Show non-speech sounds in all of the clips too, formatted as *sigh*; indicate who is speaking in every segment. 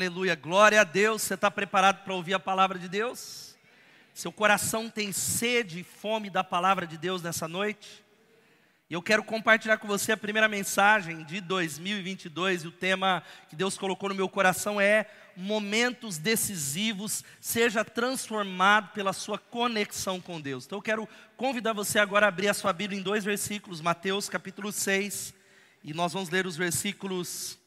Speaker 1: Aleluia, glória a Deus. Você está preparado para ouvir a palavra de Deus? Seu coração tem sede e fome da palavra de Deus nessa noite? E eu quero compartilhar com você a primeira mensagem de 2022 e o tema que Deus colocou no meu coração é momentos decisivos, seja transformado pela sua conexão com Deus. Então eu quero convidar você agora a abrir a sua Bíblia em dois versículos, Mateus capítulo 6, e nós vamos ler os versículos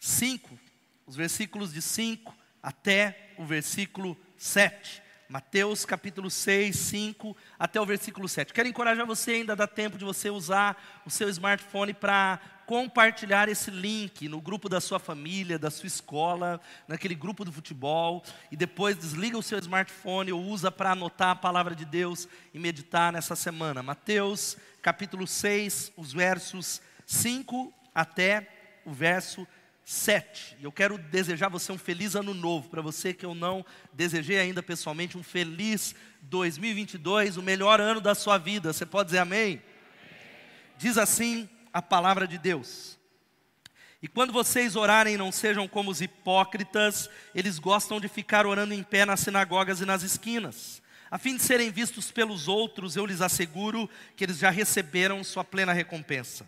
Speaker 1: 5 os versículos de 5 até o versículo 7. Mateus capítulo 6, 5 até o versículo 7. Quero encorajar você, ainda dá tempo de você usar o seu smartphone para compartilhar esse link no grupo da sua família, da sua escola, naquele grupo do futebol, e depois desliga o seu smartphone ou usa para anotar a palavra de Deus e meditar nessa semana. Mateus capítulo 6, os versos 5 até o verso 7. Eu quero desejar você um feliz ano novo. Para você que eu não desejei ainda pessoalmente, um feliz 2022, o melhor ano da sua vida. Você pode dizer amém? amém? Diz assim a palavra de Deus. E quando vocês orarem, não sejam como os hipócritas, eles gostam de ficar orando em pé nas sinagogas e nas esquinas. A fim de serem vistos pelos outros, eu lhes asseguro que eles já receberam sua plena recompensa.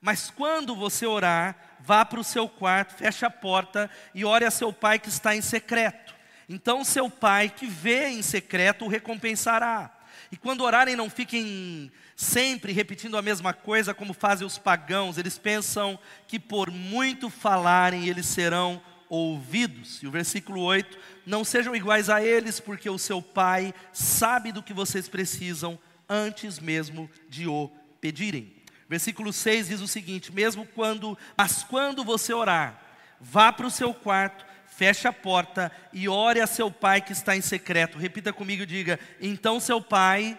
Speaker 1: Mas quando você orar, vá para o seu quarto, feche a porta e ore a seu pai que está em secreto. Então seu pai que vê em secreto o recompensará. E quando orarem, não fiquem sempre repetindo a mesma coisa como fazem os pagãos. Eles pensam que por muito falarem eles serão ouvidos. E o versículo 8: Não sejam iguais a eles, porque o seu pai sabe do que vocês precisam antes mesmo de o pedirem. Versículo 6 diz o seguinte: mesmo quando, mas quando você orar, vá para o seu quarto, feche a porta e ore a seu pai que está em secreto. Repita comigo e diga: então seu pai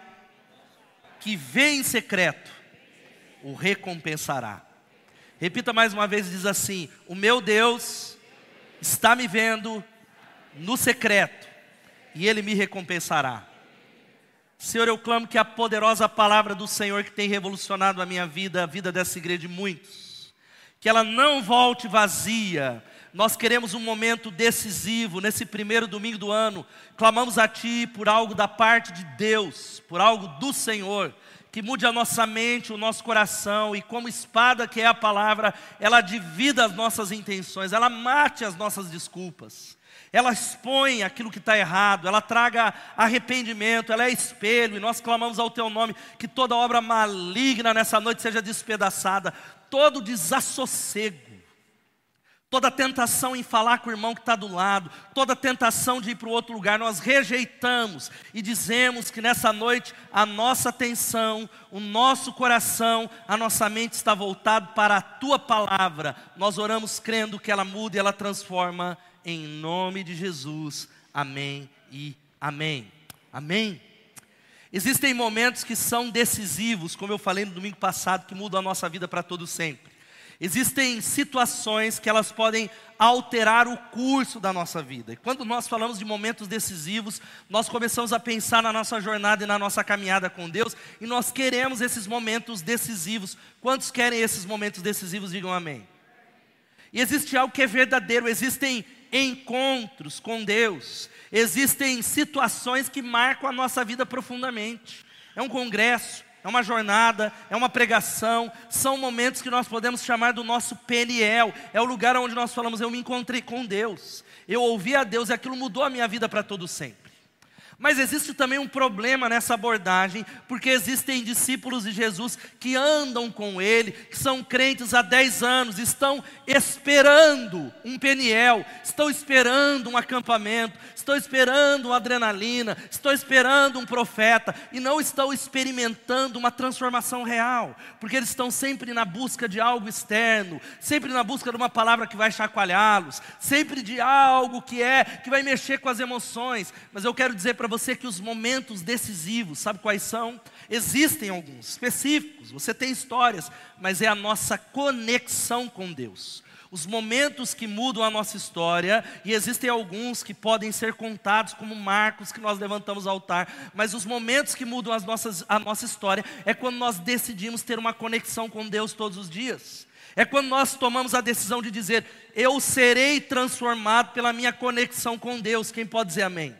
Speaker 1: que vê em secreto o recompensará. Repita mais uma vez diz assim: o meu Deus está me vendo no secreto e ele me recompensará. Senhor, eu clamo que a poderosa palavra do Senhor que tem revolucionado a minha vida, a vida dessa igreja de muitos, que ela não volte vazia. Nós queremos um momento decisivo nesse primeiro domingo do ano. Clamamos a Ti por algo da parte de Deus, por algo do Senhor, que mude a nossa mente, o nosso coração e como espada que é a palavra, ela divida as nossas intenções, ela mate as nossas desculpas ela expõe aquilo que está errado, ela traga arrependimento, ela é espelho, e nós clamamos ao Teu nome que toda obra maligna nessa noite seja despedaçada, todo desassossego, toda tentação em falar com o irmão que está do lado, toda tentação de ir para outro lugar, nós rejeitamos e dizemos que nessa noite a nossa atenção, o nosso coração, a nossa mente está voltado para a Tua palavra, nós oramos crendo que ela muda e ela transforma em nome de Jesus. Amém e amém. Amém. Existem momentos que são decisivos, como eu falei no domingo passado, que mudam a nossa vida para todo sempre. Existem situações que elas podem alterar o curso da nossa vida. E quando nós falamos de momentos decisivos, nós começamos a pensar na nossa jornada e na nossa caminhada com Deus, e nós queremos esses momentos decisivos. Quantos querem esses momentos decisivos? Digam amém. E existe algo que é verdadeiro, existem encontros com Deus, existem situações que marcam a nossa vida profundamente. É um congresso, é uma jornada, é uma pregação, são momentos que nós podemos chamar do nosso Peniel, é o lugar onde nós falamos, eu me encontrei com Deus, eu ouvi a Deus e aquilo mudou a minha vida para todo sempre. Mas existe também um problema nessa abordagem, porque existem discípulos de Jesus que andam com Ele, que são crentes há 10 anos, estão esperando um Peniel, estão esperando um acampamento, estão esperando uma adrenalina, estão esperando um profeta, e não estão experimentando uma transformação real, porque eles estão sempre na busca de algo externo, sempre na busca de uma palavra que vai chacoalhá-los, sempre de algo que é, que vai mexer com as emoções. Mas eu quero dizer para você que os momentos decisivos, sabe quais são? Existem alguns específicos, você tem histórias, mas é a nossa conexão com Deus. Os momentos que mudam a nossa história, e existem alguns que podem ser contados como marcos que nós levantamos ao altar, mas os momentos que mudam as nossas, a nossa história é quando nós decidimos ter uma conexão com Deus todos os dias. É quando nós tomamos a decisão de dizer: Eu serei transformado pela minha conexão com Deus. Quem pode dizer amém?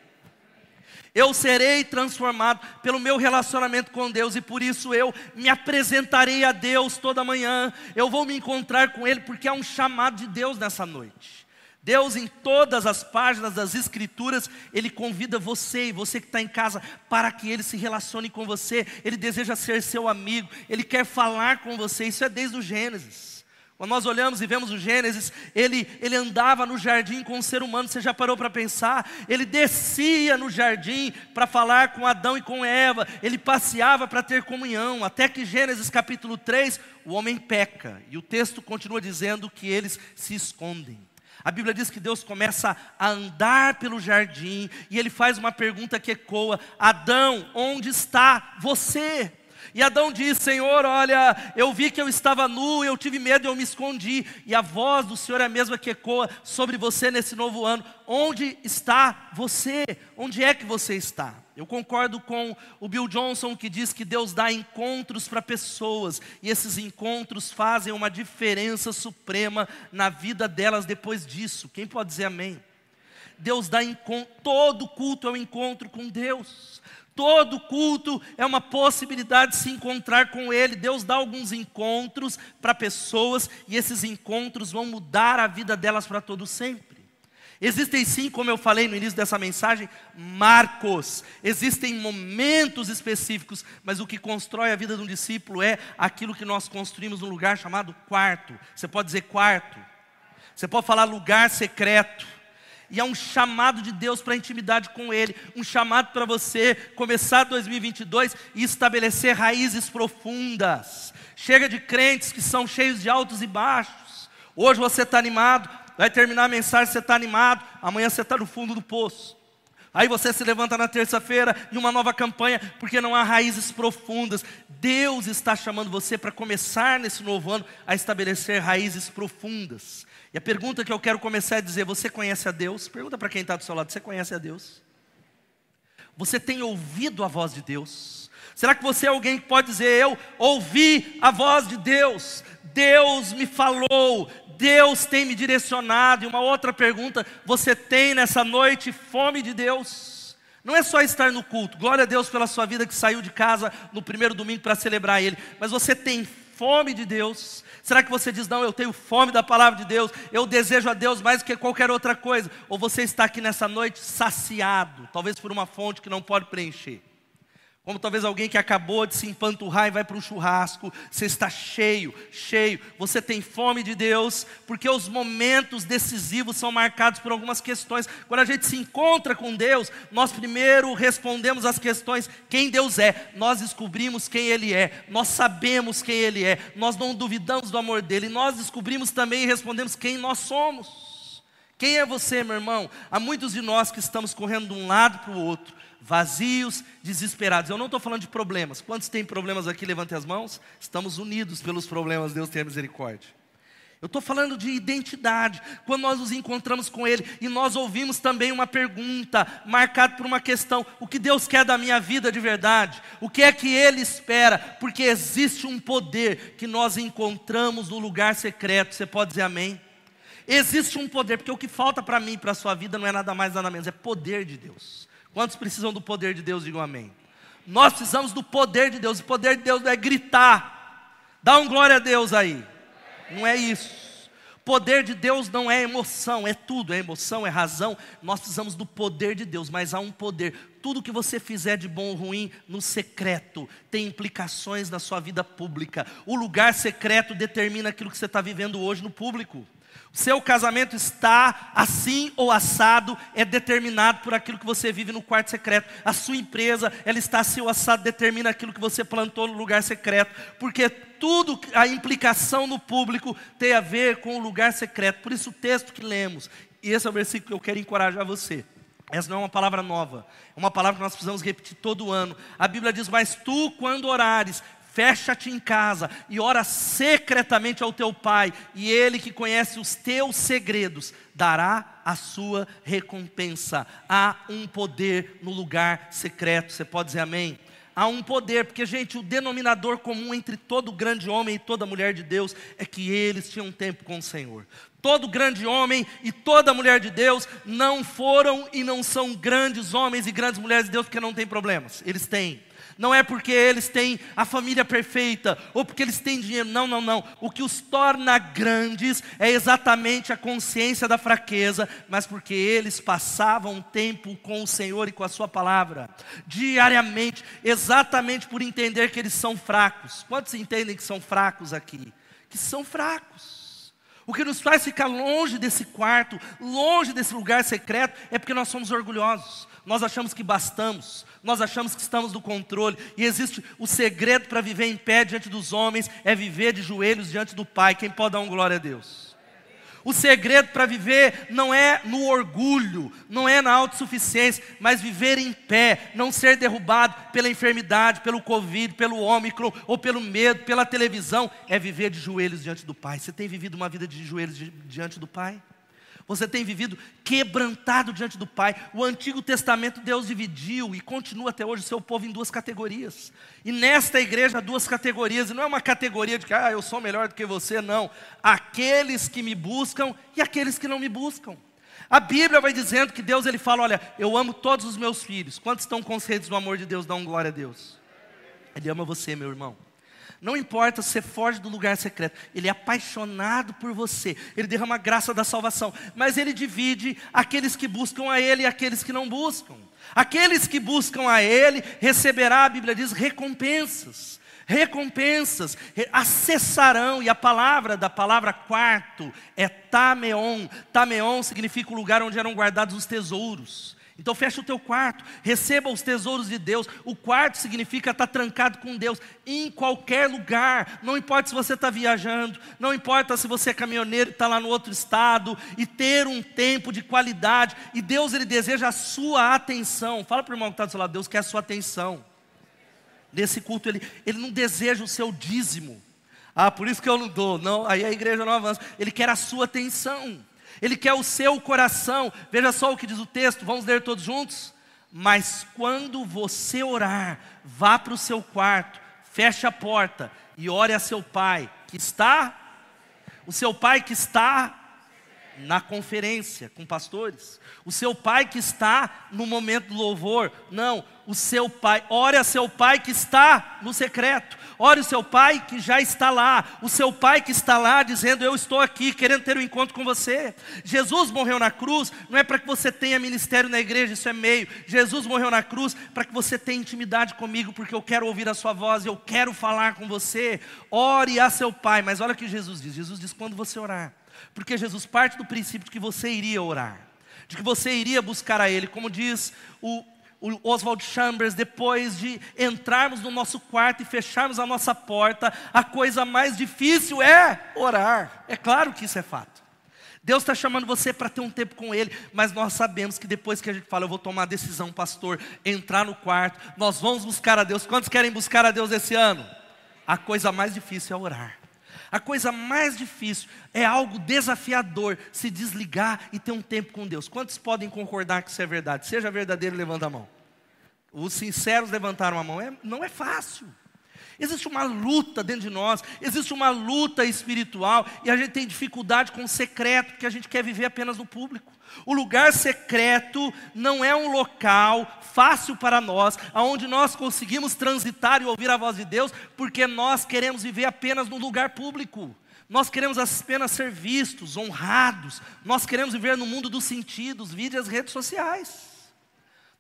Speaker 1: Eu serei transformado pelo meu relacionamento com Deus e por isso eu me apresentarei a Deus toda manhã. Eu vou me encontrar com Ele porque é um chamado de Deus nessa noite. Deus, em todas as páginas das Escrituras, Ele convida você e você que está em casa para que Ele se relacione com você. Ele deseja ser seu amigo, Ele quer falar com você. Isso é desde o Gênesis. Quando nós olhamos e vemos o Gênesis, ele, ele andava no jardim com o ser humano, você já parou para pensar? Ele descia no jardim para falar com Adão e com Eva, ele passeava para ter comunhão, até que Gênesis capítulo 3, o homem peca, e o texto continua dizendo que eles se escondem. A Bíblia diz que Deus começa a andar pelo jardim e ele faz uma pergunta que ecoa: Adão, onde está você? E Adão diz: Senhor, olha, eu vi que eu estava nu, eu tive medo eu me escondi. E a voz do Senhor é a mesma que ecoa sobre você nesse novo ano. Onde está você? Onde é que você está? Eu concordo com o Bill Johnson que diz que Deus dá encontros para pessoas e esses encontros fazem uma diferença suprema na vida delas depois disso. Quem pode dizer amém? Deus dá encontro, todo culto é um encontro com Deus. Todo culto é uma possibilidade de se encontrar com Ele. Deus dá alguns encontros para pessoas e esses encontros vão mudar a vida delas para todo sempre. Existem sim, como eu falei no início dessa mensagem, marcos. Existem momentos específicos, mas o que constrói a vida de um discípulo é aquilo que nós construímos num lugar chamado quarto. Você pode dizer quarto. Você pode falar lugar secreto e é um chamado de Deus para intimidade com Ele, um chamado para você começar 2022 e estabelecer raízes profundas. Chega de crentes que são cheios de altos e baixos. Hoje você está animado, vai terminar a mensagem, você está animado, amanhã você está no fundo do poço. Aí você se levanta na terça-feira e uma nova campanha, porque não há raízes profundas. Deus está chamando você para começar nesse novo ano a estabelecer raízes profundas. E a pergunta que eu quero começar a dizer: você conhece a Deus? Pergunta para quem está do seu lado: você conhece a Deus? Você tem ouvido a voz de Deus? Será que você é alguém que pode dizer: Eu ouvi a voz de Deus, Deus me falou, Deus tem me direcionado? E uma outra pergunta: você tem nessa noite fome de Deus? Não é só estar no culto, glória a Deus pela sua vida que saiu de casa no primeiro domingo para celebrar Ele, mas você tem fome de Deus? Será que você diz, não, eu tenho fome da palavra de Deus, eu desejo a Deus mais do que qualquer outra coisa? Ou você está aqui nessa noite saciado, talvez por uma fonte que não pode preencher? Como talvez alguém que acabou de se empanturrar e vai para um churrasco, você está cheio, cheio, você tem fome de Deus, porque os momentos decisivos são marcados por algumas questões. Quando a gente se encontra com Deus, nós primeiro respondemos as questões: quem Deus é, nós descobrimos quem Ele é, nós sabemos quem Ele é, nós não duvidamos do amor dele, nós descobrimos também e respondemos quem nós somos. Quem é você, meu irmão? Há muitos de nós que estamos correndo de um lado para o outro vazios, desesperados. Eu não estou falando de problemas. Quantos têm problemas aqui? Levante as mãos. Estamos unidos pelos problemas, Deus tenha misericórdia. Eu estou falando de identidade. Quando nós nos encontramos com Ele e nós ouvimos também uma pergunta marcada por uma questão: o que Deus quer da minha vida de verdade? O que é que Ele espera? Porque existe um poder que nós encontramos no lugar secreto. Você pode dizer amém? Existe um poder, porque o que falta para mim e para a sua vida não é nada mais, nada menos, é poder de Deus. Quantos precisam do poder de Deus? Digam amém. Nós precisamos do poder de Deus. O poder de Deus não é gritar. Dá um glória a Deus aí. Não é isso. Poder de Deus não é emoção, é tudo, é emoção, é razão. Nós precisamos do poder de Deus, mas há um poder. Tudo que você fizer de bom ou ruim no secreto tem implicações na sua vida pública. O lugar secreto determina aquilo que você está vivendo hoje no público. Seu casamento está assim ou assado, é determinado por aquilo que você vive no quarto secreto. A sua empresa, ela está assim ou assado, determina aquilo que você plantou no lugar secreto. Porque tudo, a implicação no público tem a ver com o lugar secreto. Por isso o texto que lemos, e esse é o versículo que eu quero encorajar você. Essa não é uma palavra nova, é uma palavra que nós precisamos repetir todo ano. A Bíblia diz: Mas tu, quando orares, fecha-te em casa e ora secretamente ao teu pai, e ele que conhece os teus segredos dará a sua recompensa. Há um poder no lugar secreto. Você pode dizer amém? há um poder, porque, gente, o denominador comum entre todo grande homem e toda mulher de Deus é que eles tinham tempo com o Senhor. Todo grande homem e toda mulher de Deus não foram e não são grandes homens e grandes mulheres de Deus porque não têm problemas. Eles têm não é porque eles têm a família perfeita, ou porque eles têm dinheiro, não, não, não. O que os torna grandes é exatamente a consciência da fraqueza, mas porque eles passavam tempo com o Senhor e com a Sua palavra, diariamente, exatamente por entender que eles são fracos. Quantos entendem que são fracos aqui? Que são fracos. O que nos faz ficar longe desse quarto, longe desse lugar secreto, é porque nós somos orgulhosos. Nós achamos que bastamos, nós achamos que estamos no controle, e existe o segredo para viver em pé diante dos homens, é viver de joelhos diante do Pai. Quem pode dar um glória a Deus? O segredo para viver não é no orgulho, não é na autossuficiência, mas viver em pé, não ser derrubado pela enfermidade, pelo Covid, pelo Ômicron, ou pelo medo, pela televisão, é viver de joelhos diante do Pai. Você tem vivido uma vida de joelhos diante do Pai? Você tem vivido quebrantado diante do Pai. O Antigo Testamento Deus dividiu e continua até hoje o seu povo em duas categorias. E nesta igreja há duas categorias, e não é uma categoria de que ah, eu sou melhor do que você, não. Aqueles que me buscam e aqueles que não me buscam. A Bíblia vai dizendo que Deus ele fala: olha, eu amo todos os meus filhos. Quantos estão conscientes do amor de Deus? Dão glória a Deus. Ele ama você, meu irmão. Não importa se você foge do lugar secreto, Ele é apaixonado por você, Ele derrama a graça da salvação, mas Ele divide aqueles que buscam a Ele e aqueles que não buscam. Aqueles que buscam a Ele receberá, a Bíblia diz, recompensas. Recompensas, acessarão, e a palavra da palavra quarto é tameon. Tameon significa o lugar onde eram guardados os tesouros. Então fecha o teu quarto, receba os tesouros de Deus. O quarto significa estar trancado com Deus em qualquer lugar. Não importa se você está viajando, não importa se você é caminhoneiro e está lá no outro estado, e ter um tempo de qualidade. E Deus ele deseja a sua atenção. Fala para o irmão que está do seu lado, Deus quer a sua atenção. Nesse culto ele, ele não deseja o seu dízimo. Ah, por isso que eu não dou. Não, aí a igreja não avança. Ele quer a sua atenção. Ele quer o seu coração. Veja só o que diz o texto, vamos ler todos juntos? Mas quando você orar, vá para o seu quarto, feche a porta e ore a seu pai, que está, o seu pai que está na conferência com pastores, o seu pai que está no momento do louvor, não, o seu pai, ore a seu pai que está no secreto, ore o seu pai que já está lá, o seu pai que está lá dizendo: Eu estou aqui, querendo ter um encontro com você. Jesus morreu na cruz, não é para que você tenha ministério na igreja, isso é meio. Jesus morreu na cruz para que você tenha intimidade comigo, porque eu quero ouvir a sua voz, eu quero falar com você. Ore a seu pai, mas olha o que Jesus diz: Jesus diz: quando você orar, porque Jesus parte do princípio de que você iria orar de que você iria buscar a Ele, como diz o o Oswald Chambers, depois de entrarmos no nosso quarto e fecharmos a nossa porta, a coisa mais difícil é orar. É claro que isso é fato. Deus está chamando você para ter um tempo com Ele, mas nós sabemos que depois que a gente fala, eu vou tomar a decisão, pastor, entrar no quarto, nós vamos buscar a Deus. Quantos querem buscar a Deus esse ano? A coisa mais difícil é orar. A coisa mais difícil é algo desafiador, se desligar e ter um tempo com Deus. Quantos podem concordar que isso é verdade? Seja verdadeiro, levanta a mão. Os sinceros levantaram a mão. É, não é fácil. Existe uma luta dentro de nós, existe uma luta espiritual, e a gente tem dificuldade com o secreto, porque a gente quer viver apenas no público. O lugar secreto não é um local fácil para nós, aonde nós conseguimos transitar e ouvir a voz de Deus, porque nós queremos viver apenas no lugar público. Nós queremos apenas ser vistos, honrados. Nós queremos viver no mundo dos sentidos, vide as redes sociais.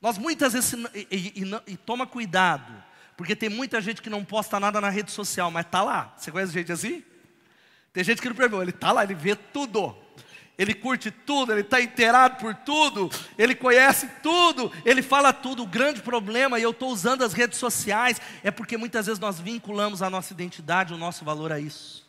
Speaker 1: Nós muitas vezes, e, e, e, e, toma cuidado, porque tem muita gente que não posta nada na rede social, mas está lá. Você conhece gente assim? Tem gente que não pergunta, ele está lá, ele vê tudo ele curte tudo, ele está inteirado por tudo, ele conhece tudo, ele fala tudo. O grande problema, e eu estou usando as redes sociais, é porque muitas vezes nós vinculamos a nossa identidade, o nosso valor a isso.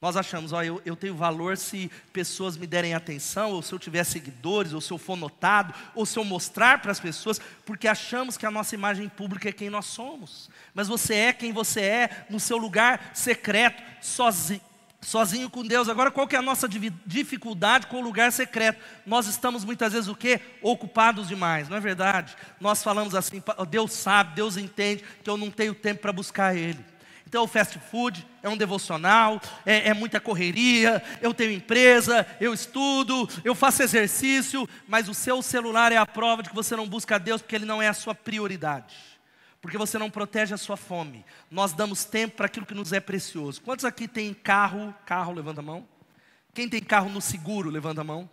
Speaker 1: Nós achamos, ó, eu, eu tenho valor se pessoas me derem atenção, ou se eu tiver seguidores, ou se eu for notado, ou se eu mostrar para as pessoas, porque achamos que a nossa imagem pública é quem nós somos. Mas você é quem você é no seu lugar secreto, sozinho sozinho com Deus. Agora, qual que é a nossa dificuldade com o lugar secreto? Nós estamos muitas vezes o quê? Ocupados demais, não é verdade? Nós falamos assim, Deus sabe, Deus entende que eu não tenho tempo para buscar Ele. Então, o fast food é um devocional, é, é, muita correria, eu tenho empresa, eu estudo, eu faço exercício, mas o seu celular é a prova de que você não busca Deus porque Ele não é a sua prioridade porque você não protege a sua fome. Nós damos tempo para aquilo que nos é precioso. Quantos aqui tem carro? Carro, levanta a mão. Quem tem carro no seguro, levanta a mão.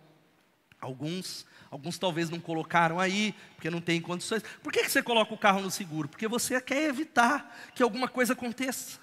Speaker 1: Alguns, alguns talvez não colocaram aí, porque não tem condições. Por que, que você coloca o carro no seguro? Porque você quer evitar que alguma coisa aconteça.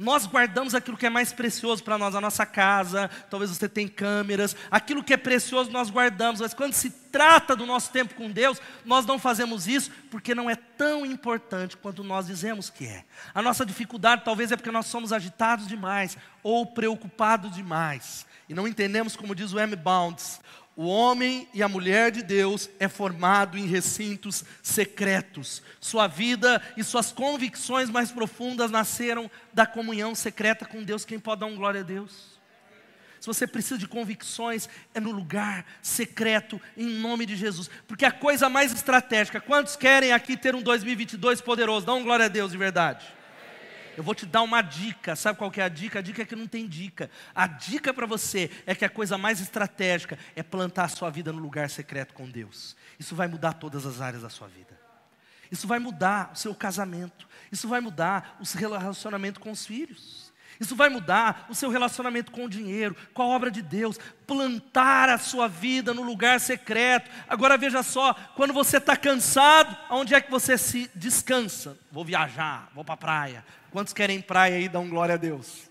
Speaker 1: Nós guardamos aquilo que é mais precioso para nós, a nossa casa, talvez você tenha câmeras, aquilo que é precioso nós guardamos, mas quando se trata do nosso tempo com Deus, nós não fazemos isso porque não é tão importante quanto nós dizemos que é. A nossa dificuldade talvez é porque nós somos agitados demais ou preocupados demais e não entendemos, como diz o M. Bounds, o homem e a mulher de Deus é formado em recintos secretos. Sua vida e suas convicções mais profundas nasceram da comunhão secreta com Deus. Quem pode dar um glória a Deus? Se você precisa de convicções, é no lugar secreto, em nome de Jesus. Porque a coisa mais estratégica, quantos querem aqui ter um 2022 poderoso? Dá um glória a Deus de verdade. Eu vou te dar uma dica. Sabe qual que é a dica? A dica é que não tem dica. A dica para você é que a coisa mais estratégica é plantar a sua vida no lugar secreto com Deus. Isso vai mudar todas as áreas da sua vida. Isso vai mudar o seu casamento. Isso vai mudar o seu relacionamento com os filhos. Isso vai mudar o seu relacionamento com o dinheiro, com a obra de Deus, plantar a sua vida no lugar secreto. Agora veja só, quando você está cansado, aonde é que você se descansa? Vou viajar, vou para a praia, Quantos querem praia aí? Dão glória a Deus.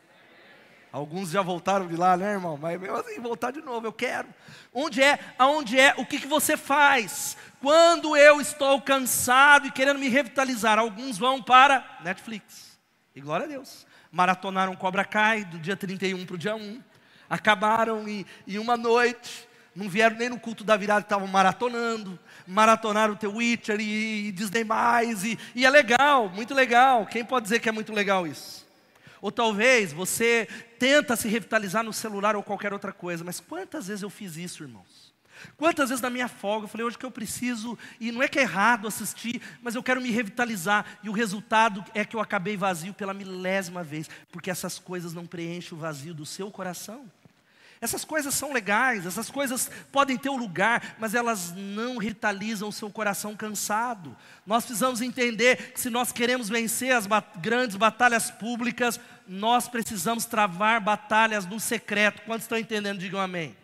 Speaker 1: Alguns já voltaram de lá, né, irmão? Mas mesmo assim, voltar de novo, eu quero. Onde é? Aonde é? O que, que você faz? Quando eu estou cansado e querendo me revitalizar, alguns vão para Netflix. E glória a Deus. Maratonaram Cobra Kai do dia 31 para o dia 1. Acabaram em, em uma noite. Não vieram nem no culto da virada, estavam maratonando maratonar o The Witcher e, e Disney+, e, e é legal, muito legal. Quem pode dizer que é muito legal isso? Ou talvez você tenta se revitalizar no celular ou qualquer outra coisa, mas quantas vezes eu fiz isso, irmãos? Quantas vezes na minha folga eu falei, hoje que eu preciso, e não é que é errado assistir, mas eu quero me revitalizar, e o resultado é que eu acabei vazio pela milésima vez, porque essas coisas não preenchem o vazio do seu coração. Essas coisas são legais, essas coisas podem ter um lugar, mas elas não revitalizam o seu coração cansado. Nós precisamos entender que se nós queremos vencer as bat grandes batalhas públicas, nós precisamos travar batalhas no secreto. Quantos estão entendendo? Digam amém.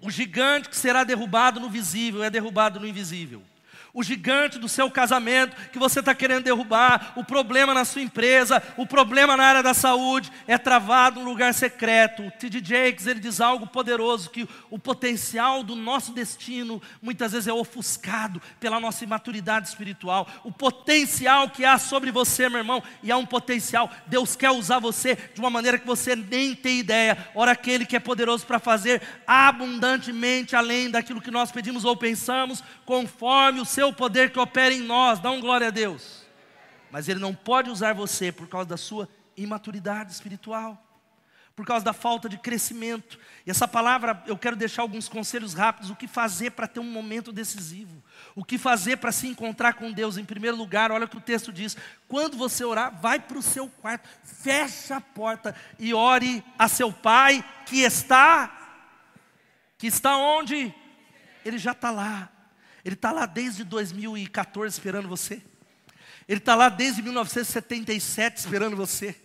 Speaker 1: O gigante que será derrubado no visível é derrubado no invisível o gigante do seu casamento que você está querendo derrubar, o problema na sua empresa, o problema na área da saúde, é travado no lugar secreto. O T.D. Jakes ele diz algo poderoso que o potencial do nosso destino muitas vezes é ofuscado pela nossa imaturidade espiritual. O potencial que há sobre você, meu irmão, e há um potencial. Deus quer usar você de uma maneira que você nem tem ideia. Ora aquele que é poderoso para fazer abundantemente além daquilo que nós pedimos ou pensamos, conforme o seu seu poder que opera em nós, dá um glória a Deus. Mas Ele não pode usar você por causa da sua imaturidade espiritual, por causa da falta de crescimento. E essa palavra, eu quero deixar alguns conselhos rápidos: o que fazer para ter um momento decisivo, o que fazer para se encontrar com Deus. Em primeiro lugar, olha o que o texto diz: quando você orar, vai para o seu quarto, fecha a porta e ore a seu pai que está, que está onde? Ele já está lá. Ele está lá desde 2014 esperando você. Ele está lá desde 1977 esperando você.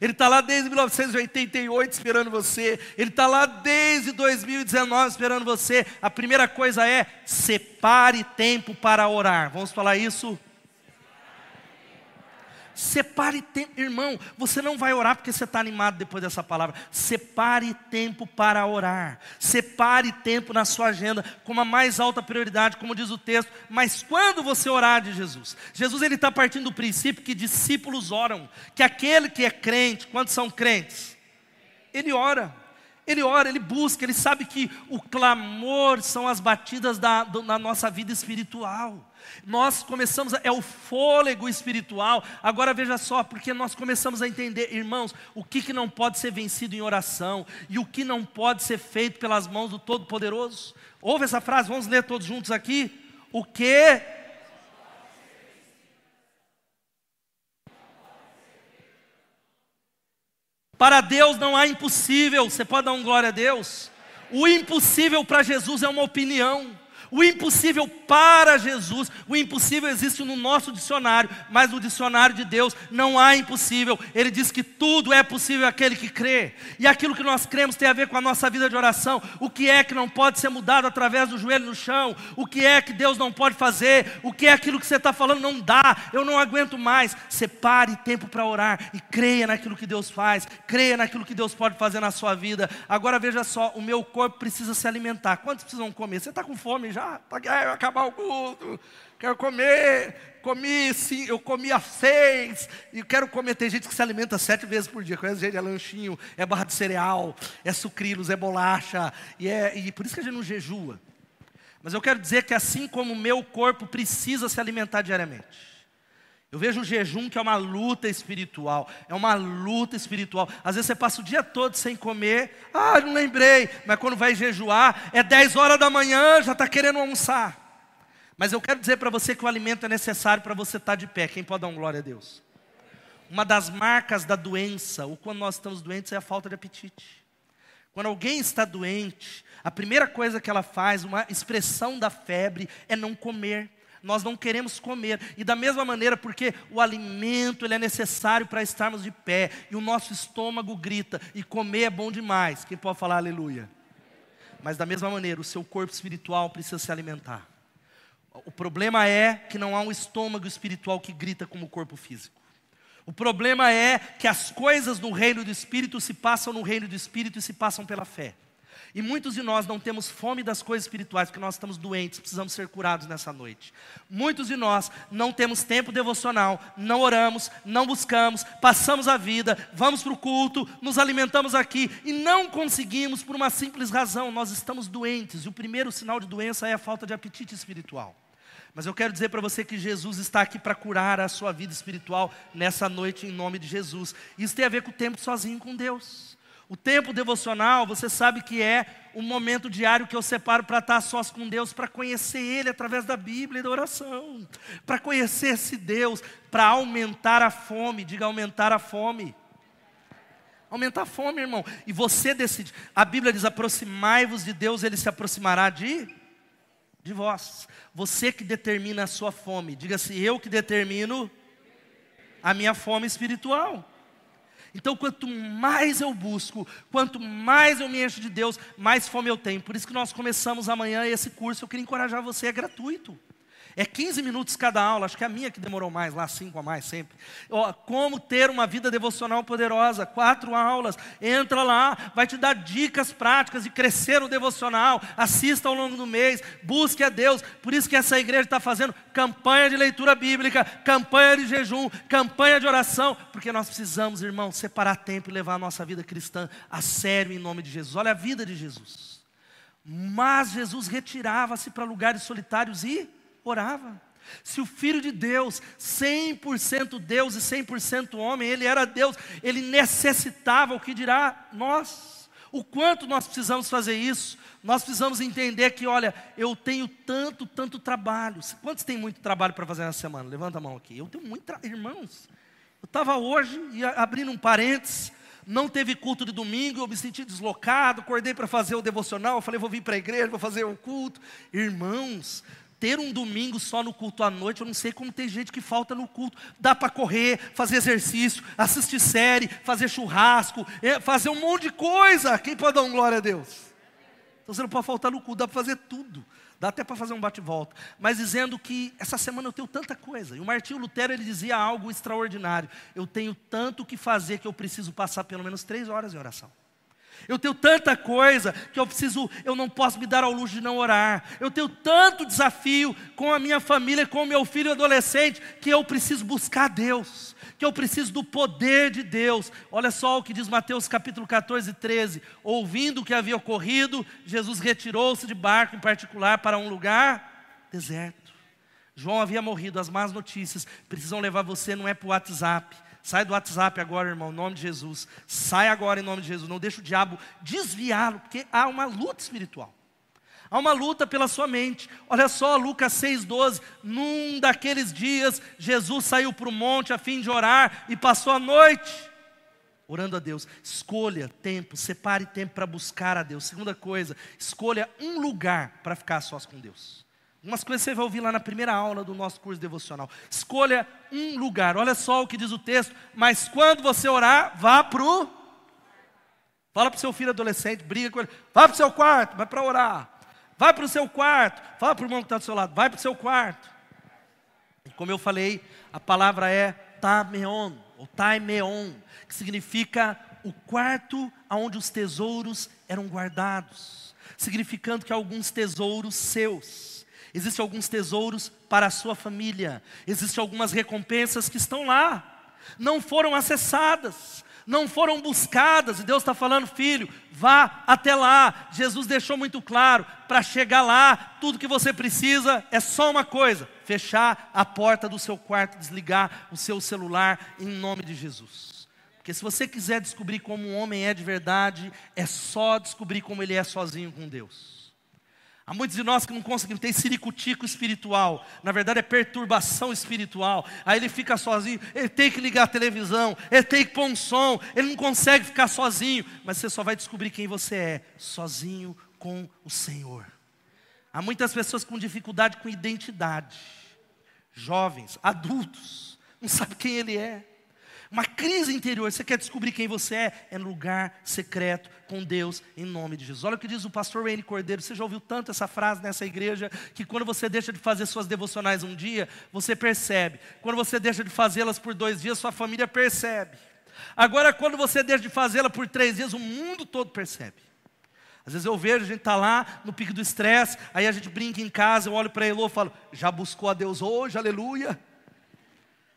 Speaker 1: Ele está lá desde 1988 esperando você. Ele está lá desde 2019 esperando você. A primeira coisa é separe tempo para orar. Vamos falar isso? Separe tempo, irmão. Você não vai orar porque você está animado depois dessa palavra. Separe tempo para orar. Separe tempo na sua agenda como a mais alta prioridade, como diz o texto. Mas quando você orar de Jesus, Jesus ele está partindo do princípio que discípulos oram, que aquele que é crente, quantos são crentes? Ele ora. Ele ora, ele busca, ele sabe que o clamor são as batidas da, da nossa vida espiritual. Nós começamos, a, é o fôlego espiritual. Agora veja só, porque nós começamos a entender, irmãos, o que, que não pode ser vencido em oração e o que não pode ser feito pelas mãos do Todo-Poderoso. Ouve essa frase, vamos ler todos juntos aqui. O que Para Deus não há impossível. Você pode dar um glória a Deus? O impossível para Jesus é uma opinião. O impossível para Jesus, o impossível existe no nosso dicionário, mas no dicionário de Deus não há impossível. Ele diz que tudo é possível aquele que crê. E aquilo que nós cremos tem a ver com a nossa vida de oração. O que é que não pode ser mudado através do joelho no chão? O que é que Deus não pode fazer? O que é aquilo que você está falando não dá? Eu não aguento mais. Separe tempo para orar e creia naquilo que Deus faz. Creia naquilo que Deus pode fazer na sua vida. Agora veja só, o meu corpo precisa se alimentar. Quantos precisam comer? Você está com fome já? Ah, tá, acabar o culto, quero comer, comi sim, eu comi às seis, e quero comer, tem gente que se alimenta sete vezes por dia, conhece gente, é lanchinho, é barra de cereal, é sucrilhos, é bolacha, e, é, e por isso que a gente não jejua. Mas eu quero dizer que assim como o meu corpo precisa se alimentar diariamente, eu vejo o jejum que é uma luta espiritual, é uma luta espiritual. Às vezes você passa o dia todo sem comer, ah, não lembrei, mas quando vai jejuar, é 10 horas da manhã, já está querendo almoçar. Mas eu quero dizer para você que o alimento é necessário para você estar tá de pé. Quem pode dar um glória a Deus? Uma das marcas da doença, ou quando nós estamos doentes, é a falta de apetite. Quando alguém está doente, a primeira coisa que ela faz, uma expressão da febre, é não comer nós não queremos comer. E da mesma maneira, porque o alimento ele é necessário para estarmos de pé, e o nosso estômago grita, e comer é bom demais. Quem pode falar aleluia? Mas da mesma maneira, o seu corpo espiritual precisa se alimentar. O problema é que não há um estômago espiritual que grita como o corpo físico. O problema é que as coisas no reino do espírito se passam no reino do espírito e se passam pela fé. E muitos de nós não temos fome das coisas espirituais, porque nós estamos doentes, precisamos ser curados nessa noite. Muitos de nós não temos tempo devocional, não oramos, não buscamos, passamos a vida, vamos para o culto, nos alimentamos aqui e não conseguimos por uma simples razão: nós estamos doentes. E o primeiro sinal de doença é a falta de apetite espiritual. Mas eu quero dizer para você que Jesus está aqui para curar a sua vida espiritual nessa noite, em nome de Jesus. Isso tem a ver com o tempo sozinho com Deus. O tempo devocional, você sabe que é um momento diário que eu separo para estar sós com Deus, para conhecer Ele através da Bíblia e da oração, para conhecer esse Deus, para aumentar a fome, diga aumentar a fome. Aumentar a fome, irmão. E você decide. A Bíblia diz: aproximai-vos de Deus, Ele se aproximará de, de vós. Você que determina a sua fome. Diga-se, eu que determino a minha fome espiritual. Então, quanto mais eu busco, quanto mais eu me encho de Deus, mais fome eu tenho. Por isso que nós começamos amanhã esse curso. Eu queria encorajar você, é gratuito. É 15 minutos cada aula, acho que é a minha que demorou mais, lá cinco a mais sempre. Ó, como ter uma vida devocional poderosa, quatro aulas, entra lá, vai te dar dicas práticas de crescer no devocional, assista ao longo do mês, busque a Deus. Por isso que essa igreja está fazendo campanha de leitura bíblica, campanha de jejum, campanha de oração, porque nós precisamos, irmão, separar tempo e levar a nossa vida cristã a sério em nome de Jesus. Olha a vida de Jesus. Mas Jesus retirava-se para lugares solitários e orava. Se o Filho de Deus, 100% Deus e 100% homem, ele era Deus, ele necessitava, o que dirá nós? O quanto nós precisamos fazer isso? Nós precisamos entender que, olha, eu tenho tanto, tanto trabalho. Quantos têm muito trabalho para fazer na semana? Levanta a mão aqui. Eu tenho muito trabalho, irmãos. Eu estava hoje, e abrindo um parênteses, não teve culto de domingo, eu me senti deslocado, acordei para fazer o devocional, falei, vou vir para a igreja, vou fazer o culto. Irmãos, ter um domingo só no culto à noite, eu não sei como tem gente que falta no culto. Dá para correr, fazer exercício, assistir série, fazer churrasco, é, fazer um monte de coisa. Quem pode dar um glória a Deus? Então você não pode faltar no culto, dá para fazer tudo. Dá até para fazer um bate-volta. Mas dizendo que essa semana eu tenho tanta coisa. E o Martinho Lutero ele dizia algo extraordinário. Eu tenho tanto que fazer que eu preciso passar pelo menos três horas em oração. Eu tenho tanta coisa que eu preciso, eu não posso me dar ao luxo de não orar. Eu tenho tanto desafio com a minha família, com o meu filho adolescente, que eu preciso buscar Deus, que eu preciso do poder de Deus. Olha só o que diz Mateus capítulo 14, 13. Ouvindo o que havia ocorrido, Jesus retirou-se de barco em particular para um lugar deserto. João havia morrido, as más notícias precisam levar você, não é para o WhatsApp, Sai do WhatsApp agora, irmão, em nome de Jesus. Sai agora em nome de Jesus. Não deixa o diabo desviá-lo, porque há uma luta espiritual. Há uma luta pela sua mente. Olha só, Lucas 6,12. Num daqueles dias, Jesus saiu para o monte a fim de orar e passou a noite orando a Deus. Escolha tempo, separe tempo para buscar a Deus. Segunda coisa, escolha um lugar para ficar sós com Deus. Umas coisas você vai ouvir lá na primeira aula do nosso curso devocional. Escolha um lugar. Olha só o que diz o texto. Mas quando você orar, vá para o. Fala para o seu filho adolescente, briga com ele. Vá para o seu quarto, vai para orar. Vai para o seu quarto. Fala para o irmão que está do seu lado, vai para o seu quarto. Como eu falei, a palavra é tameon, ou taimeon, que significa o quarto onde os tesouros eram guardados, significando que alguns tesouros seus Existem alguns tesouros para a sua família. Existem algumas recompensas que estão lá. Não foram acessadas, não foram buscadas. E Deus está falando, filho, vá até lá. Jesus deixou muito claro: para chegar lá, tudo que você precisa é só uma coisa: fechar a porta do seu quarto, desligar o seu celular, em nome de Jesus. Porque se você quiser descobrir como um homem é de verdade, é só descobrir como ele é sozinho com Deus. Há muitos de nós que não conseguimos, tem ciricutico espiritual, na verdade é perturbação espiritual. Aí ele fica sozinho, ele tem que ligar a televisão, ele tem que pôr um som, ele não consegue ficar sozinho, mas você só vai descobrir quem você é, sozinho com o Senhor. Há muitas pessoas com dificuldade com identidade, jovens, adultos, não sabe quem ele é uma crise interior, você quer descobrir quem você é, é no lugar secreto com Deus, em nome de Jesus. Olha o que diz o pastor Wayne Cordeiro, você já ouviu tanto essa frase nessa igreja, que quando você deixa de fazer suas devocionais um dia, você percebe. Quando você deixa de fazê-las por dois dias, sua família percebe. Agora, quando você deixa de fazê-la por três dias, o mundo todo percebe. Às vezes eu vejo, a gente está lá no pico do estresse, aí a gente brinca em casa, eu olho para ele e falo, já buscou a Deus hoje, aleluia.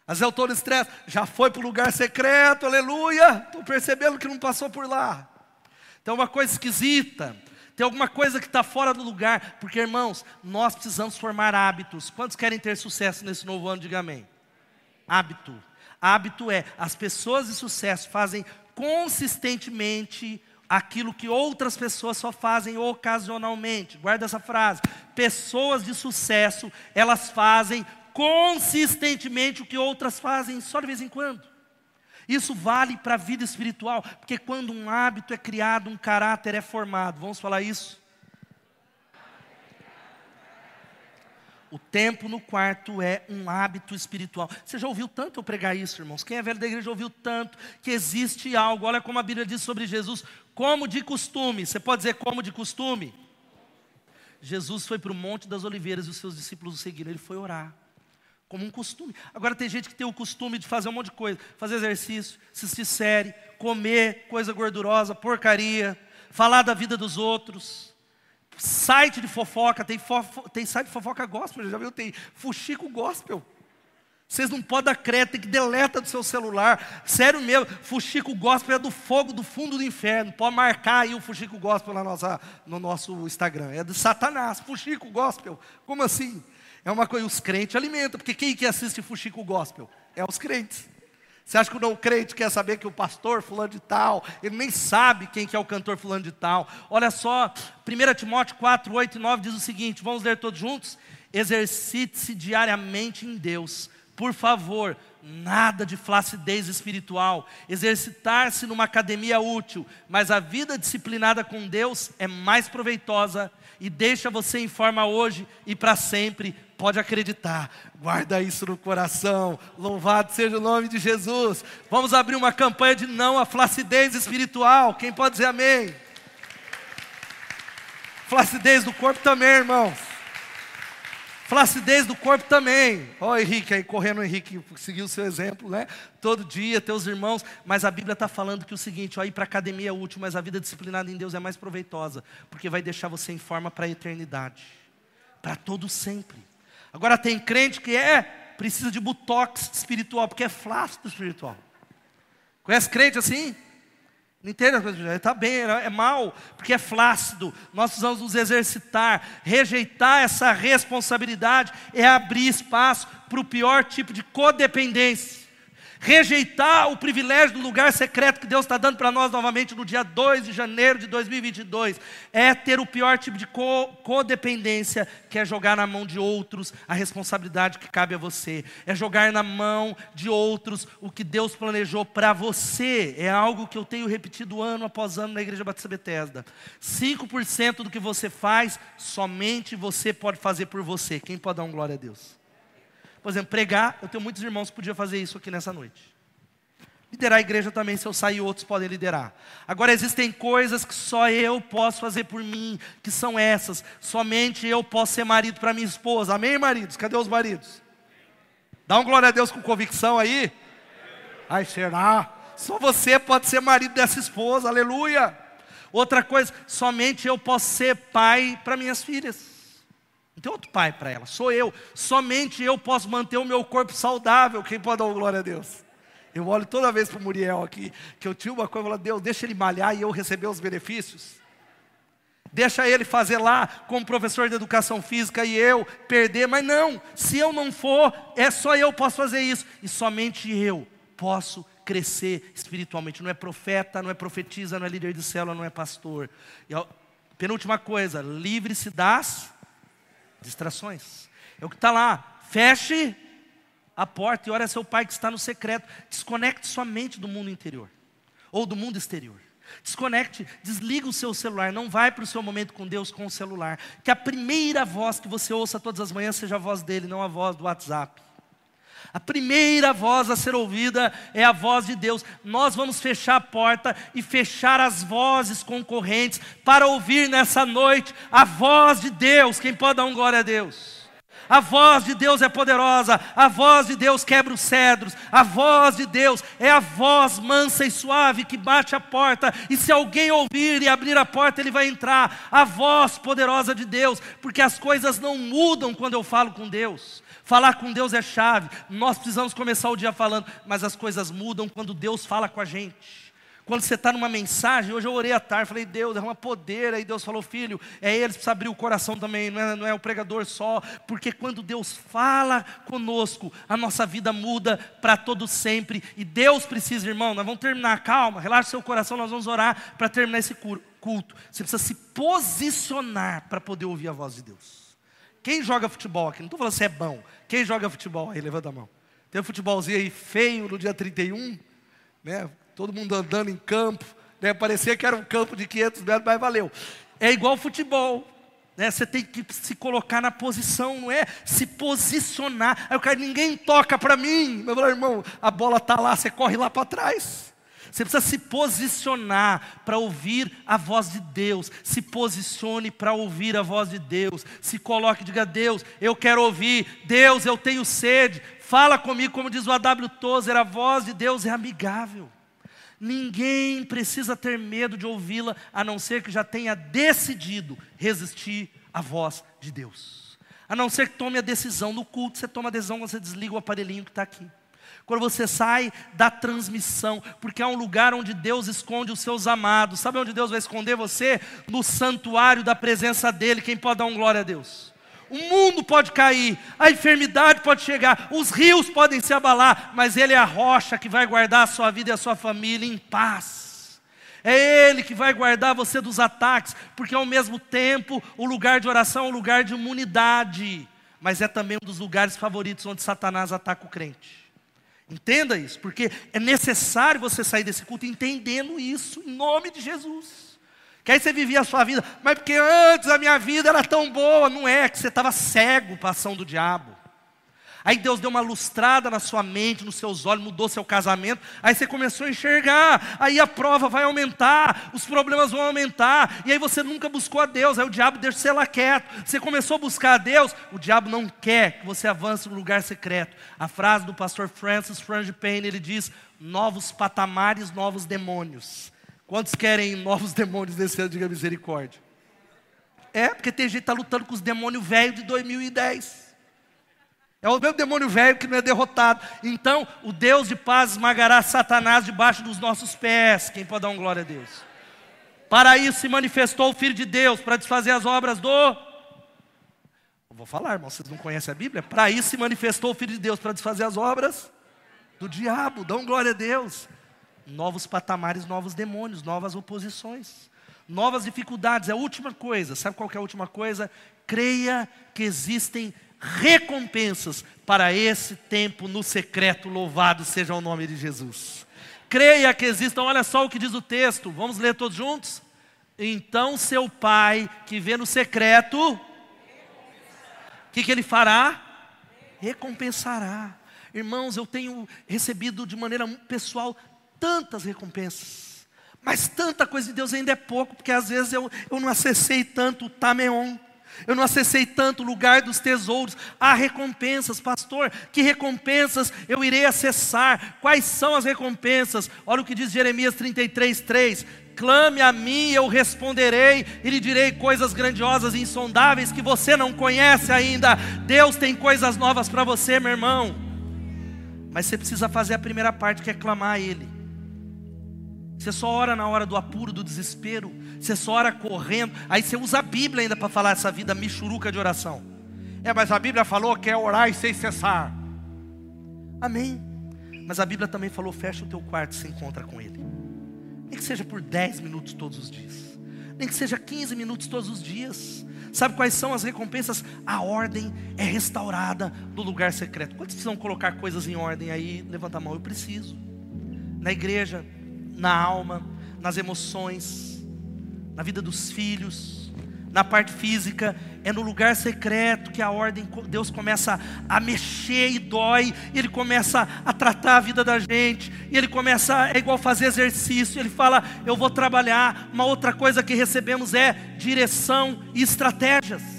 Speaker 1: Mas eu estou no estresse, já foi para o lugar secreto, aleluia. Estou percebendo que não passou por lá. Tem uma coisa esquisita, tem alguma coisa que está fora do lugar, porque irmãos, nós precisamos formar hábitos. Quantos querem ter sucesso nesse novo ano? Diga amém. Hábito. Hábito é, as pessoas de sucesso fazem consistentemente aquilo que outras pessoas só fazem ocasionalmente. Guarda essa frase. Pessoas de sucesso, elas fazem consistentemente o que outras fazem só de vez em quando. Isso vale para a vida espiritual, porque quando um hábito é criado, um caráter é formado. Vamos falar isso? O tempo no quarto é um hábito espiritual. Você já ouviu tanto eu pregar isso, irmãos? Quem é velho da igreja ouviu tanto que existe algo. Olha como a Bíblia diz sobre Jesus, como de costume. Você pode dizer como de costume? Jesus foi para o Monte das Oliveiras e os seus discípulos o seguiram. Ele foi orar como um costume. Agora tem gente que tem o costume de fazer um monte de coisa, fazer exercício, assistir série, comer coisa gordurosa, porcaria, falar da vida dos outros. Site de fofoca, tem, fofo, tem site de fofoca gospel, já viu? Tem fuxico gospel. Vocês não podem dar crédito, tem que deleta do seu celular. Sério mesmo, Fuxico Gospel é do fogo do fundo do inferno. Pode marcar aí o Fuxico Gospel na nossa, no nosso Instagram. É de Satanás, Fuxico Gospel. Como assim? É uma coisa, os crentes alimentam, porque quem que assiste Fuxico Gospel? É os crentes. Você acha que o não crente quer saber que o pastor fulano de tal, ele nem sabe quem que é o cantor fulano de tal. Olha só, 1 Timóteo 4, 8 e 9 diz o seguinte, vamos ler todos juntos? Exercite-se diariamente em Deus. Por favor, nada de flacidez espiritual. Exercitar-se numa academia útil, mas a vida disciplinada com Deus é mais proveitosa e deixa você em forma hoje e para sempre Pode acreditar, guarda isso no coração. Louvado seja o nome de Jesus. Vamos abrir uma campanha de não à flacidez espiritual. Quem pode dizer amém? Flacidez do corpo também, irmãos. Flacidez do corpo também. Ó, oh, Henrique aí correndo, Henrique seguiu o seu exemplo, né? Todo dia, teus irmãos. Mas a Bíblia está falando que o seguinte: ó, ir para a academia é útil, mas a vida disciplinada em Deus é mais proveitosa, porque vai deixar você em forma para a eternidade, para todo sempre. Agora tem crente que é precisa de botox espiritual, porque é flácido espiritual. Conhece crente assim? Não entende as coisas? Está bem, é mal, porque é flácido. Nós precisamos nos exercitar. Rejeitar essa responsabilidade é abrir espaço para o pior tipo de codependência. Rejeitar o privilégio do lugar secreto que Deus está dando para nós novamente no dia 2 de janeiro de 2022 é ter o pior tipo de co codependência, que é jogar na mão de outros a responsabilidade que cabe a você, é jogar na mão de outros o que Deus planejou para você. É algo que eu tenho repetido ano após ano na Igreja Batista Bethesda. 5% do que você faz, somente você pode fazer por você. Quem pode dar um glória a Deus? Por exemplo, pregar, eu tenho muitos irmãos que podiam fazer isso aqui nessa noite. Liderar a igreja também, se eu sair, outros podem liderar. Agora, existem coisas que só eu posso fazer por mim, que são essas. Somente eu posso ser marido para minha esposa. Amém, maridos? Cadê os maridos? Dá um glória a Deus com convicção aí. Ai, será? Só você pode ser marido dessa esposa, aleluia. Outra coisa, somente eu posso ser pai para minhas filhas. Não tem outro pai para ela, sou eu. Somente eu posso manter o meu corpo saudável. Quem pode dar glória a Deus? Eu olho toda vez para o Muriel aqui, que eu tinha uma coisa, eu falo, Deus, deixa ele malhar e eu receber os benefícios. Deixa ele fazer lá como professor de educação física e eu perder, mas não, se eu não for, é só eu posso fazer isso. E somente eu posso crescer espiritualmente. Não é profeta, não é profetisa, não é líder de célula, não é pastor. E a penúltima coisa, livre-se das Distrações. É o que está lá. Feche a porta e ore a seu pai que está no secreto. Desconecte sua mente do mundo interior ou do mundo exterior. Desconecte, desliga o seu celular, não vai para o seu momento com Deus com o celular. Que a primeira voz que você ouça todas as manhãs seja a voz dele, não a voz do WhatsApp. A primeira voz a ser ouvida é a voz de Deus. Nós vamos fechar a porta e fechar as vozes concorrentes para ouvir nessa noite a voz de Deus. Quem pode dar um glória a Deus? A voz de Deus é poderosa, a voz de Deus quebra os cedros, a voz de Deus é a voz mansa e suave que bate a porta, e se alguém ouvir e abrir a porta, ele vai entrar. A voz poderosa de Deus, porque as coisas não mudam quando eu falo com Deus. Falar com Deus é chave. Nós precisamos começar o dia falando, mas as coisas mudam quando Deus fala com a gente. Quando você está numa mensagem, hoje eu orei à tarde, falei, Deus, derrama poder. Aí Deus falou, filho, é eles precisa abrir o coração também, não é, não é o pregador só. Porque quando Deus fala conosco, a nossa vida muda para todo sempre. E Deus precisa, irmão, nós vamos terminar, calma, relaxa seu coração, nós vamos orar para terminar esse culto. Você precisa se posicionar para poder ouvir a voz de Deus. Quem joga futebol aqui? Não estou falando se é bom. Quem joga futebol aí? Levanta a mão. Tem um futebolzinho aí feio no dia 31, né? Todo mundo andando em campo, né? Parecia que era um campo de 500 metros, mas valeu. É igual futebol. Né? Você tem que se colocar na posição, não é? Se posicionar. Aí o cara, ninguém toca para mim. Meu irmão, a bola está lá, você corre lá para trás. Você precisa se posicionar para ouvir a voz de Deus. Se posicione para ouvir a voz de Deus. Se coloque diga: Deus, eu quero ouvir. Deus, eu tenho sede. Fala comigo, como diz o A.W. Tozer: a voz de Deus é amigável. Ninguém precisa ter medo de ouvi-la, a não ser que já tenha decidido resistir à voz de Deus. A não ser que tome a decisão no culto, você toma a decisão, você desliga o aparelhinho que está aqui quando você sai da transmissão, porque é um lugar onde Deus esconde os seus amados. Sabe onde Deus vai esconder você? No santuário da presença dEle. Quem pode dar um glória a Deus? O mundo pode cair, a enfermidade pode chegar, os rios podem se abalar, mas Ele é a rocha que vai guardar a sua vida e a sua família em paz. É Ele que vai guardar você dos ataques, porque ao mesmo tempo o lugar de oração é um lugar de imunidade, mas é também um dos lugares favoritos onde Satanás ataca o crente. Entenda isso, porque é necessário você sair desse culto entendendo isso, em nome de Jesus. Que aí você vivia a sua vida, mas porque antes a minha vida era tão boa, não é, que você estava cego para a ação do diabo. Aí Deus deu uma lustrada na sua mente, nos seus olhos, mudou seu casamento. Aí você começou a enxergar. Aí a prova vai aumentar, os problemas vão aumentar. E aí você nunca buscou a Deus. Aí o diabo deixa você lá quieto. Você começou a buscar a Deus, o diabo não quer que você avance no lugar secreto. A frase do pastor Francis Frangipane, ele diz: novos patamares, novos demônios. Quantos querem novos *laughs* demônios desse ano? Diga misericórdia. É, porque tem gente que está lutando com os demônios velhos de 2010. É o meu demônio velho que não é derrotado. Então, o Deus de paz esmagará Satanás debaixo dos nossos pés. Quem pode dar um glória a Deus? Para isso se manifestou o Filho de Deus, para desfazer as obras do. Vou falar, irmão, vocês não conhecem a Bíblia? Para isso se manifestou o Filho de Deus, para desfazer as obras do diabo. Dão glória a Deus. Novos patamares, novos demônios, novas oposições, novas dificuldades. É a última coisa. Sabe qual é a última coisa? Creia que existem recompensas para esse tempo no secreto, louvado seja o nome de Jesus. Creia que existam, olha só o que diz o texto, vamos ler todos juntos? Então seu pai que vê no secreto, o que, que ele fará? Recompensará. Irmãos, eu tenho recebido de maneira pessoal tantas recompensas, mas tanta coisa de Deus ainda é pouco, porque às vezes eu, eu não acessei tanto o Tameon. Eu não acessei tanto o lugar dos tesouros. Há recompensas, pastor. Que recompensas eu irei acessar? Quais são as recompensas? Olha o que diz Jeremias 33, 3. Clame a mim, eu responderei, e lhe direi coisas grandiosas e insondáveis que você não conhece ainda. Deus tem coisas novas para você, meu irmão. Mas você precisa fazer a primeira parte, que é clamar a Ele. Você só ora na hora do apuro, do desespero. Você só ora correndo. Aí você usa a Bíblia ainda para falar essa vida michuruca de oração. É, mas a Bíblia falou que é orar e sem cessar. Amém. Mas a Bíblia também falou: fecha o teu quarto e se encontra com Ele. Nem que seja por 10 minutos todos os dias. Nem que seja 15 minutos todos os dias. Sabe quais são as recompensas? A ordem é restaurada no lugar secreto. Quantos precisam colocar coisas em ordem aí? Levanta a mão, eu preciso. Na igreja, na alma, nas emoções, na vida dos filhos, na parte física, é no lugar secreto que a ordem, Deus começa a mexer e dói, e Ele começa a tratar a vida da gente, e Ele começa, é igual fazer exercício, Ele fala, eu vou trabalhar. Uma outra coisa que recebemos é direção e estratégias.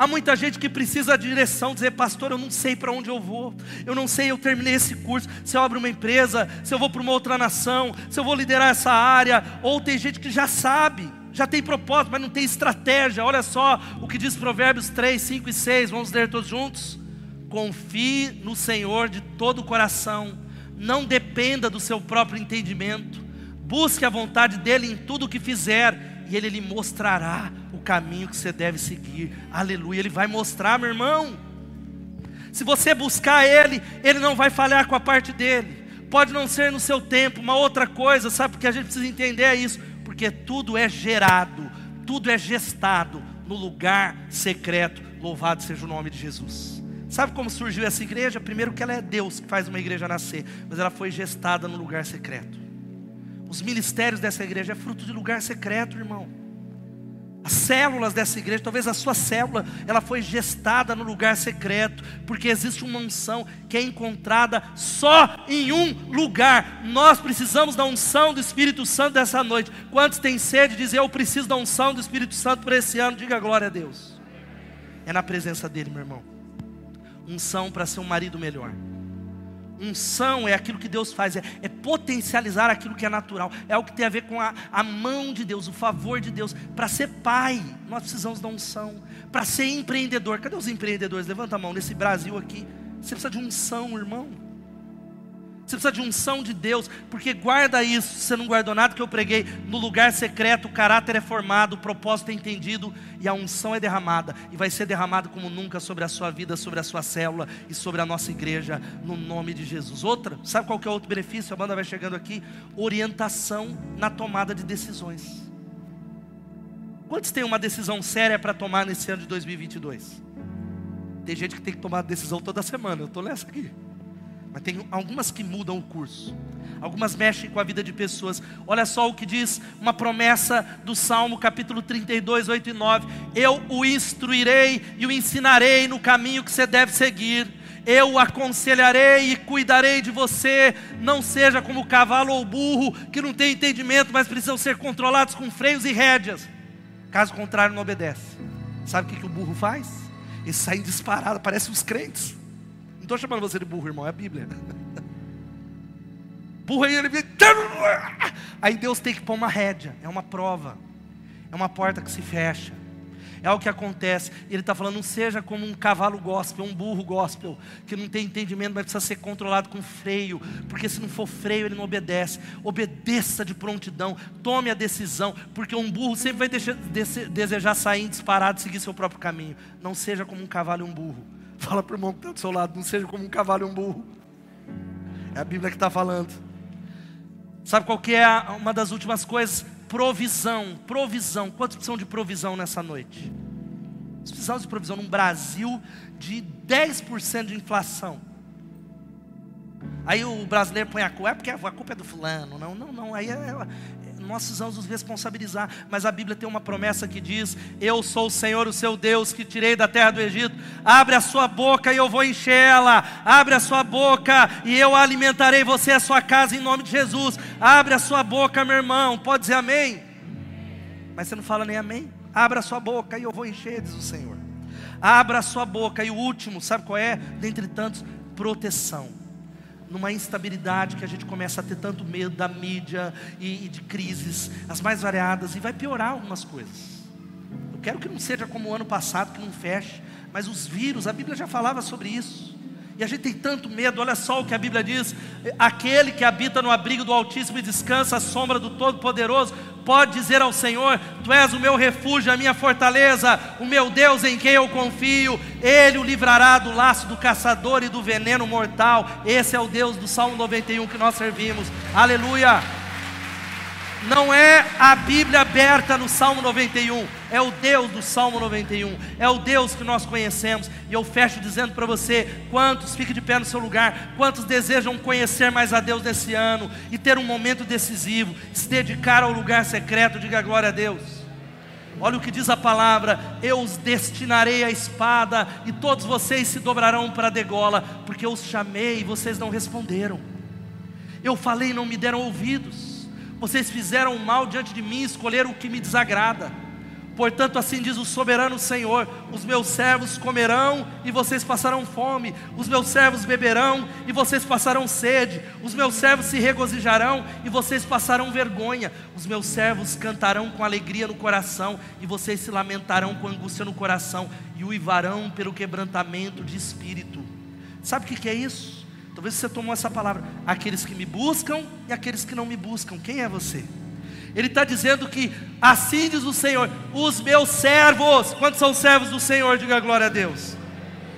Speaker 1: Há muita gente que precisa de direção, dizer, pastor, eu não sei para onde eu vou, eu não sei, eu terminei esse curso, se eu abro uma empresa, se eu vou para uma outra nação, se eu vou liderar essa área, ou tem gente que já sabe, já tem propósito, mas não tem estratégia. Olha só o que diz Provérbios 3, 5 e 6, vamos ler todos juntos? Confie no Senhor de todo o coração, não dependa do seu próprio entendimento, busque a vontade dEle em tudo o que fizer, e Ele lhe mostrará caminho que você deve seguir. Aleluia. Ele vai mostrar, meu irmão. Se você buscar Ele, Ele não vai falhar com a parte dele. Pode não ser no seu tempo, uma outra coisa, sabe? Porque a gente precisa entender é isso. Porque tudo é gerado, tudo é gestado no lugar secreto. Louvado seja o nome de Jesus. Sabe como surgiu essa igreja? Primeiro que ela é Deus que faz uma igreja nascer, mas ela foi gestada no lugar secreto. Os ministérios dessa igreja é fruto de lugar secreto, irmão. As células dessa igreja, talvez a sua célula, ela foi gestada no lugar secreto, porque existe uma unção que é encontrada só em um lugar. Nós precisamos da unção do Espírito Santo dessa noite. Quantos têm sede de dizer eu preciso da unção do Espírito Santo por esse ano? Diga glória a Deus. É na presença dele, meu irmão. Unção para ser um marido melhor Unção é aquilo que Deus faz, é, é, potencializar aquilo que é natural, é o que tem a ver com a, a mão de Deus, o favor de Deus. Para ser pai, nós precisamos da unção. Para ser empreendedor, cadê os empreendedores? Levanta a mão nesse Brasil aqui. Você precisa de unção, irmão. Você precisa de unção de Deus, porque guarda isso, você não guardou nada que eu preguei. No lugar secreto, o caráter é formado, o propósito é entendido e a unção é derramada. E vai ser derramada como nunca sobre a sua vida, sobre a sua célula e sobre a nossa igreja, no nome de Jesus. Outra, sabe qual que é outro benefício? A banda vai chegando aqui: orientação na tomada de decisões. Quantos têm uma decisão séria para tomar nesse ano de 2022? Tem gente que tem que tomar decisão toda semana, eu estou nessa aqui. Mas tem algumas que mudam o curso. Algumas mexem com a vida de pessoas. Olha só o que diz uma promessa do Salmo capítulo 32, 8 e 9. Eu o instruirei e o ensinarei no caminho que você deve seguir. eu o aconselharei e cuidarei de você. Não seja como o cavalo ou o burro, que não tem entendimento, mas precisam ser controlados com freios e rédeas. Caso contrário, não obedece. Sabe o que, que o burro faz? Ele sai disparado, parece os crentes. Estou chamando você de burro, irmão, é a Bíblia. *laughs* Burro aí, ele vem. *laughs* Aí Deus tem que pôr uma rédea, é uma prova, é uma porta que se fecha. É o que acontece. Ele está falando, não seja como um cavalo gospel, um burro gospel, que não tem entendimento, mas precisa ser controlado com freio, porque se não for freio, ele não obedece. Obedeça de prontidão, tome a decisão, porque um burro sempre vai deixar, desejar sair disparado e seguir seu próprio caminho. Não seja como um cavalo e um burro. Fala para o irmão que está do seu lado, não seja como um cavalo e um burro. É a Bíblia que está falando. Sabe qual que é uma das últimas coisas? provisão, provisão. Quantos precisam de provisão nessa noite? Precisamos de provisão num Brasil de 10% de inflação. Aí o brasileiro põe a culpa, é porque a culpa é do fulano. Não, não, não. Aí é, nós precisamos nos responsabilizar. Mas a Bíblia tem uma promessa que diz: Eu sou o Senhor, o seu Deus, que tirei da terra do Egito. Abre a sua boca e eu vou enchê-la. Abre a sua boca e eu alimentarei você e a sua casa em nome de Jesus. Abre a sua boca, meu irmão. Pode dizer amém? Mas você não fala nem amém. Abra a sua boca e eu vou encher, diz o Senhor. Abra a sua boca. E o último, sabe qual é? Dentre tantos, proteção numa instabilidade que a gente começa a ter tanto medo da mídia e, e de crises, as mais variadas, e vai piorar algumas coisas. Eu quero que não seja como o ano passado, que não feche, mas os vírus, a Bíblia já falava sobre isso. E a gente tem tanto medo, olha só o que a Bíblia diz: aquele que habita no abrigo do Altíssimo e descansa à sombra do Todo-Poderoso, pode dizer ao Senhor: Tu és o meu refúgio, a minha fortaleza, o meu Deus em quem eu confio, Ele o livrará do laço do caçador e do veneno mortal. Esse é o Deus do Salmo 91 que nós servimos, aleluia. Não é a Bíblia aberta no Salmo 91, é o Deus do Salmo 91, é o Deus que nós conhecemos. E eu fecho dizendo para você: quantos, fique de pé no seu lugar, quantos desejam conhecer mais a Deus nesse ano e ter um momento decisivo, se dedicar ao lugar secreto, diga glória a Deus. Olha o que diz a palavra: eu os destinarei à espada, e todos vocês se dobrarão para a degola, porque eu os chamei e vocês não responderam. Eu falei e não me deram ouvidos. Vocês fizeram mal diante de mim, escolheram o que me desagrada. Portanto, assim diz o soberano Senhor: os meus servos comerão e vocês passarão fome, os meus servos beberão e vocês passarão sede, os meus servos se regozijarão e vocês passarão vergonha, os meus servos cantarão com alegria no coração e vocês se lamentarão com angústia no coração e uivarão pelo quebrantamento de espírito. Sabe o que é isso? Talvez você tomou essa palavra. Aqueles que me buscam e aqueles que não me buscam. Quem é você? Ele está dizendo que assim diz o Senhor: os meus servos, quantos são servos do Senhor? Diga glória a Deus.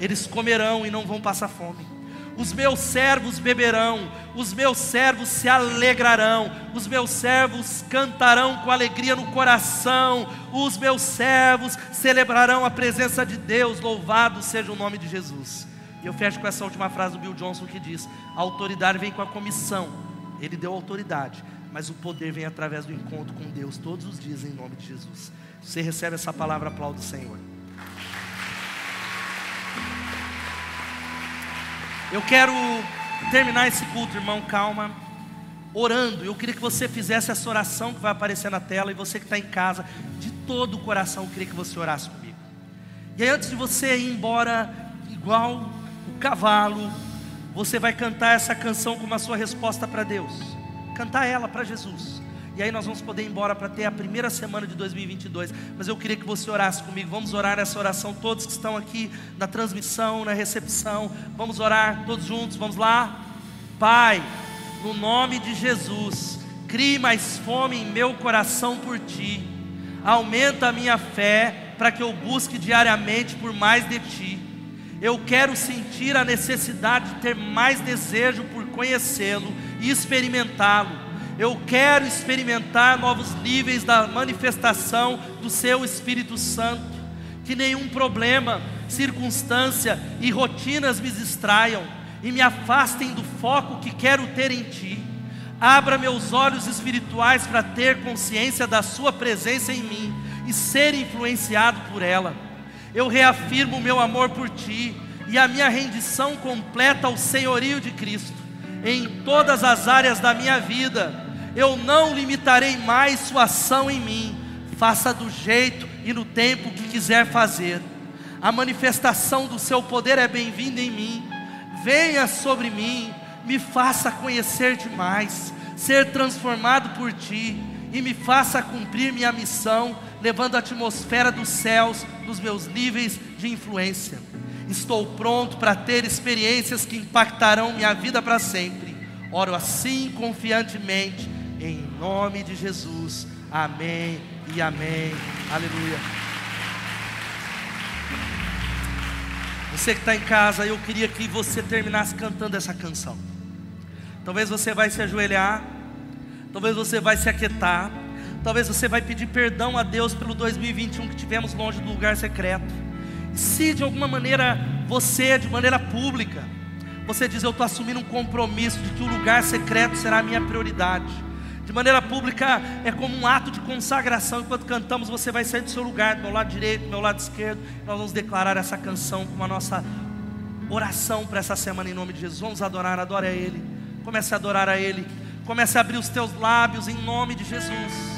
Speaker 1: Eles comerão e não vão passar fome. Os meus servos beberão, os meus servos se alegrarão, os meus servos cantarão com alegria no coração, os meus servos celebrarão a presença de Deus, louvado seja o nome de Jesus. E eu fecho com essa última frase do Bill Johnson que diz: A autoridade vem com a comissão. Ele deu autoridade, mas o poder vem através do encontro com Deus todos os dias em nome de Jesus. Você recebe essa palavra, aplaudo o Senhor. Eu quero terminar esse culto, irmão, calma, orando. Eu queria que você fizesse essa oração que vai aparecer na tela e você que está em casa, de todo o coração, eu queria que você orasse comigo. E aí, antes de você ir embora, igual cavalo, você vai cantar essa canção como a sua resposta para Deus. Cantar ela para Jesus. E aí nós vamos poder ir embora para ter a primeira semana de 2022. Mas eu queria que você orasse comigo. Vamos orar essa oração, todos que estão aqui na transmissão, na recepção. Vamos orar todos juntos. Vamos lá. Pai, no nome de Jesus, crie mais fome em meu coração por ti. Aumenta a minha fé para que eu busque diariamente por mais de ti. Eu quero sentir a necessidade de ter mais desejo por conhecê-lo e experimentá-lo. Eu quero experimentar novos níveis da manifestação do seu Espírito Santo. Que nenhum problema, circunstância e rotinas me distraiam e me afastem do foco que quero ter em Ti. Abra meus olhos espirituais para ter consciência da Sua presença em mim e ser influenciado por ela eu reafirmo o meu amor por ti. e a minha rendição completa ao senhorio de Cristo em todas as áreas da minha vida. Eu não limitarei mais Sua ação em mim. Faça do jeito e no tempo que quiser fazer. A manifestação do Seu poder é bem-vinda em mim. Venha sobre mim, me faça conhecer demais, ser transformado por Ti e me faça cumprir minha missão, levando a atmosfera dos céus nos meus níveis de influência. Estou pronto para ter experiências que impactarão minha vida para sempre. Oro assim confiantemente, em nome de Jesus. Amém e amém. Aleluia. Você que está em casa, eu queria que você terminasse cantando essa canção. Talvez você vai se ajoelhar, talvez você vai se aquietar, talvez você vai pedir perdão a Deus pelo 2021 que tivemos longe do lugar secreto. Se de alguma maneira você, de maneira pública, você diz: Eu estou assumindo um compromisso de que o lugar secreto será a minha prioridade. De maneira pública é como um ato de consagração. Enquanto cantamos, você vai sair do seu lugar, do meu lado direito, do meu lado esquerdo. Nós vamos declarar essa canção como a nossa oração para essa semana em nome de Jesus. Vamos adorar, adore a Ele. Comece a adorar a Ele. Comece a abrir os teus lábios em nome de Jesus.